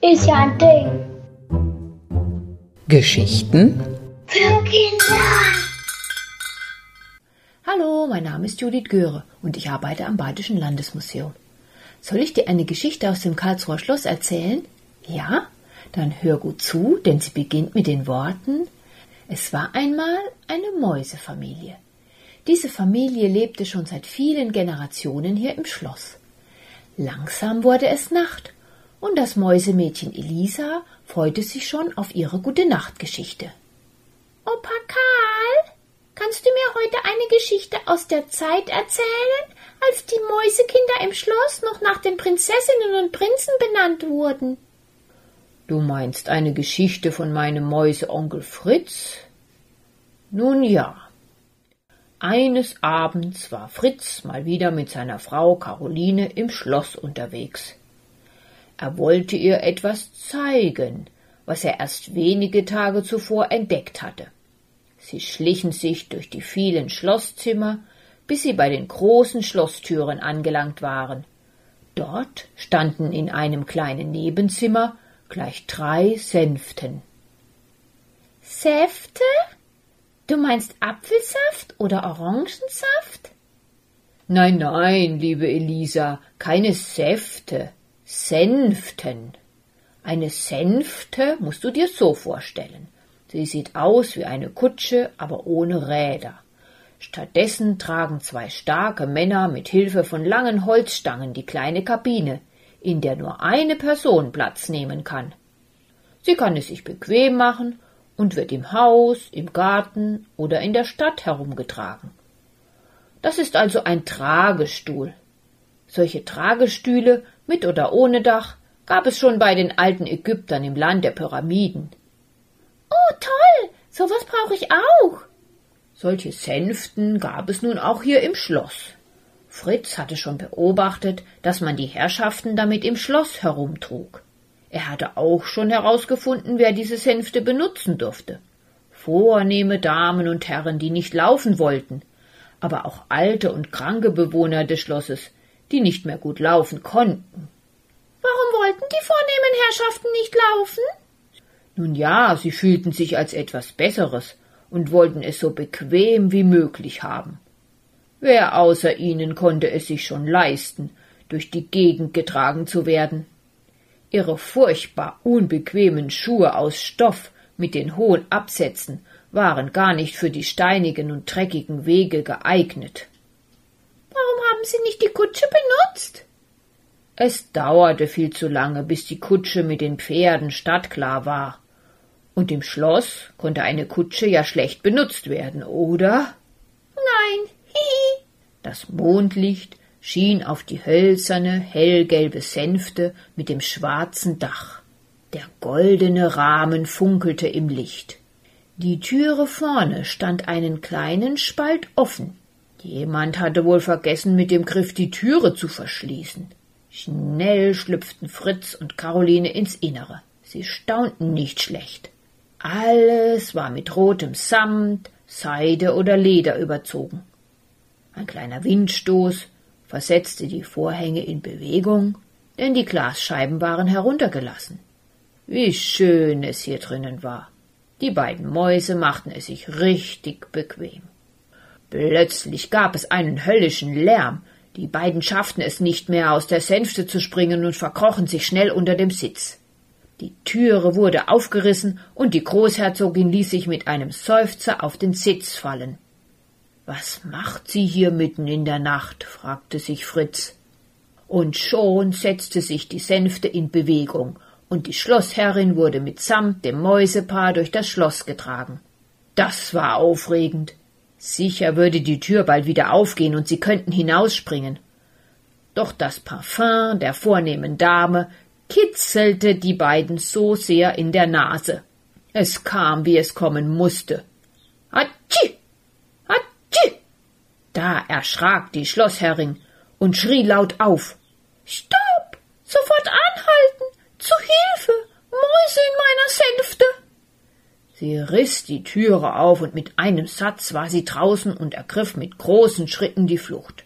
Ist ja ein Ding. Geschichten Für Kinder. Hallo, mein Name ist Judith Göre und ich arbeite am Badischen Landesmuseum. Soll ich dir eine Geschichte aus dem Karlsruher Schloss erzählen? Ja? Dann hör gut zu, denn sie beginnt mit den Worten Es war einmal eine Mäusefamilie. Diese Familie lebte schon seit vielen Generationen hier im Schloss. Langsam wurde es Nacht, und das Mäusemädchen Elisa freute sich schon auf ihre Gute-Nacht-Geschichte. Opa Karl, kannst du mir heute eine Geschichte aus der Zeit erzählen, als die Mäusekinder im Schloss noch nach den Prinzessinnen und Prinzen benannt wurden? Du meinst eine Geschichte von meinem Mäuseonkel Fritz? Nun ja. Eines Abends war Fritz mal wieder mit seiner Frau Caroline im Schloss unterwegs. Er wollte ihr etwas zeigen, was er erst wenige Tage zuvor entdeckt hatte. Sie schlichen sich durch die vielen Schlosszimmer, bis sie bei den großen Schlosstüren angelangt waren. Dort standen in einem kleinen Nebenzimmer gleich drei Sänften. Säfte? Du meinst Apfelsaft oder Orangensaft? Nein, nein, liebe Elisa, keine Säfte. Sänften. Eine Sänfte musst du dir so vorstellen. Sie sieht aus wie eine Kutsche, aber ohne Räder. Stattdessen tragen zwei starke Männer mit Hilfe von langen Holzstangen die kleine Kabine, in der nur eine Person Platz nehmen kann. Sie kann es sich bequem machen und wird im Haus, im Garten oder in der Stadt herumgetragen. Das ist also ein Tragestuhl. Solche Tragestühle mit oder ohne Dach gab es schon bei den alten Ägyptern im Land der Pyramiden. Oh, toll! Sowas brauche ich auch. Solche Sänften gab es nun auch hier im Schloss. Fritz hatte schon beobachtet, dass man die Herrschaften damit im Schloss herumtrug. Er hatte auch schon herausgefunden, wer diese Sänfte benutzen durfte. Vornehme Damen und Herren, die nicht laufen wollten, aber auch alte und kranke Bewohner des Schlosses, die nicht mehr gut laufen konnten. Warum wollten die vornehmen Herrschaften nicht laufen? Nun ja, sie fühlten sich als etwas Besseres und wollten es so bequem wie möglich haben. Wer außer ihnen konnte es sich schon leisten, durch die Gegend getragen zu werden? Ihre furchtbar unbequemen Schuhe aus Stoff mit den hohen Absätzen waren gar nicht für die steinigen und dreckigen Wege geeignet. Warum haben Sie nicht die Kutsche benutzt? Es dauerte viel zu lange, bis die Kutsche mit den Pferden stadtklar war. Und im Schloss konnte eine Kutsche ja schlecht benutzt werden, oder? Nein, hihi. Das Mondlicht schien auf die hölzerne, hellgelbe Sänfte mit dem schwarzen Dach. Der goldene Rahmen funkelte im Licht. Die Türe vorne stand einen kleinen Spalt offen. Jemand hatte wohl vergessen, mit dem Griff die Türe zu verschließen. Schnell schlüpften Fritz und Caroline ins Innere. Sie staunten nicht schlecht. Alles war mit rotem Samt, Seide oder Leder überzogen. Ein kleiner Windstoß versetzte die Vorhänge in Bewegung, denn die Glasscheiben waren heruntergelassen. Wie schön es hier drinnen war. Die beiden Mäuse machten es sich richtig bequem. Plötzlich gab es einen höllischen Lärm. Die beiden schafften es nicht mehr, aus der Sänfte zu springen und verkrochen sich schnell unter dem Sitz. Die Türe wurde aufgerissen und die Großherzogin ließ sich mit einem Seufzer auf den Sitz fallen. Was macht sie hier mitten in der Nacht? fragte sich Fritz. Und schon setzte sich die Sänfte in Bewegung, und die Schlossherrin wurde mitsamt dem Mäusepaar durch das Schloss getragen. Das war aufregend. Sicher würde die Tür bald wieder aufgehen und sie könnten hinausspringen. Doch das Parfum der vornehmen Dame kitzelte die beiden so sehr in der Nase. Es kam, wie es kommen musste. Hatschi! Da erschrak die Schlossherrin und schrie laut auf. Stopp! Sofort anhalten! Zu Hilfe! Mäuse in meiner Sänfte! Sie riss die Türe auf, und mit einem Satz war sie draußen und ergriff mit großen Schritten die Flucht.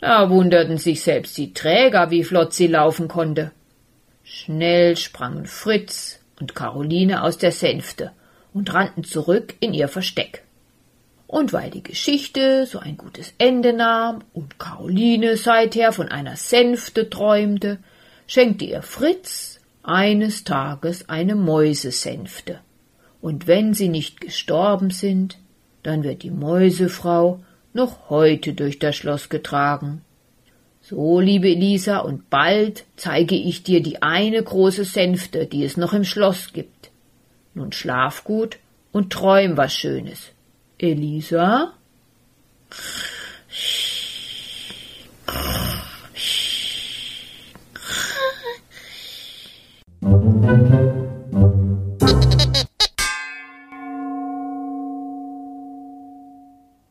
Da wunderten sich selbst die Träger, wie flott sie laufen konnte. Schnell sprangen Fritz und Caroline aus der Sänfte und rannten zurück in ihr Versteck. Und weil die Geschichte so ein gutes Ende nahm und Caroline seither von einer Sänfte träumte, schenkte ihr Fritz eines Tages eine Mäusesänfte. Und wenn sie nicht gestorben sind, dann wird die Mäusefrau noch heute durch das Schloss getragen. So, liebe Elisa, und bald zeige ich dir die eine große Sänfte, die es noch im Schloss gibt. Nun schlaf gut und träum was Schönes. Elisa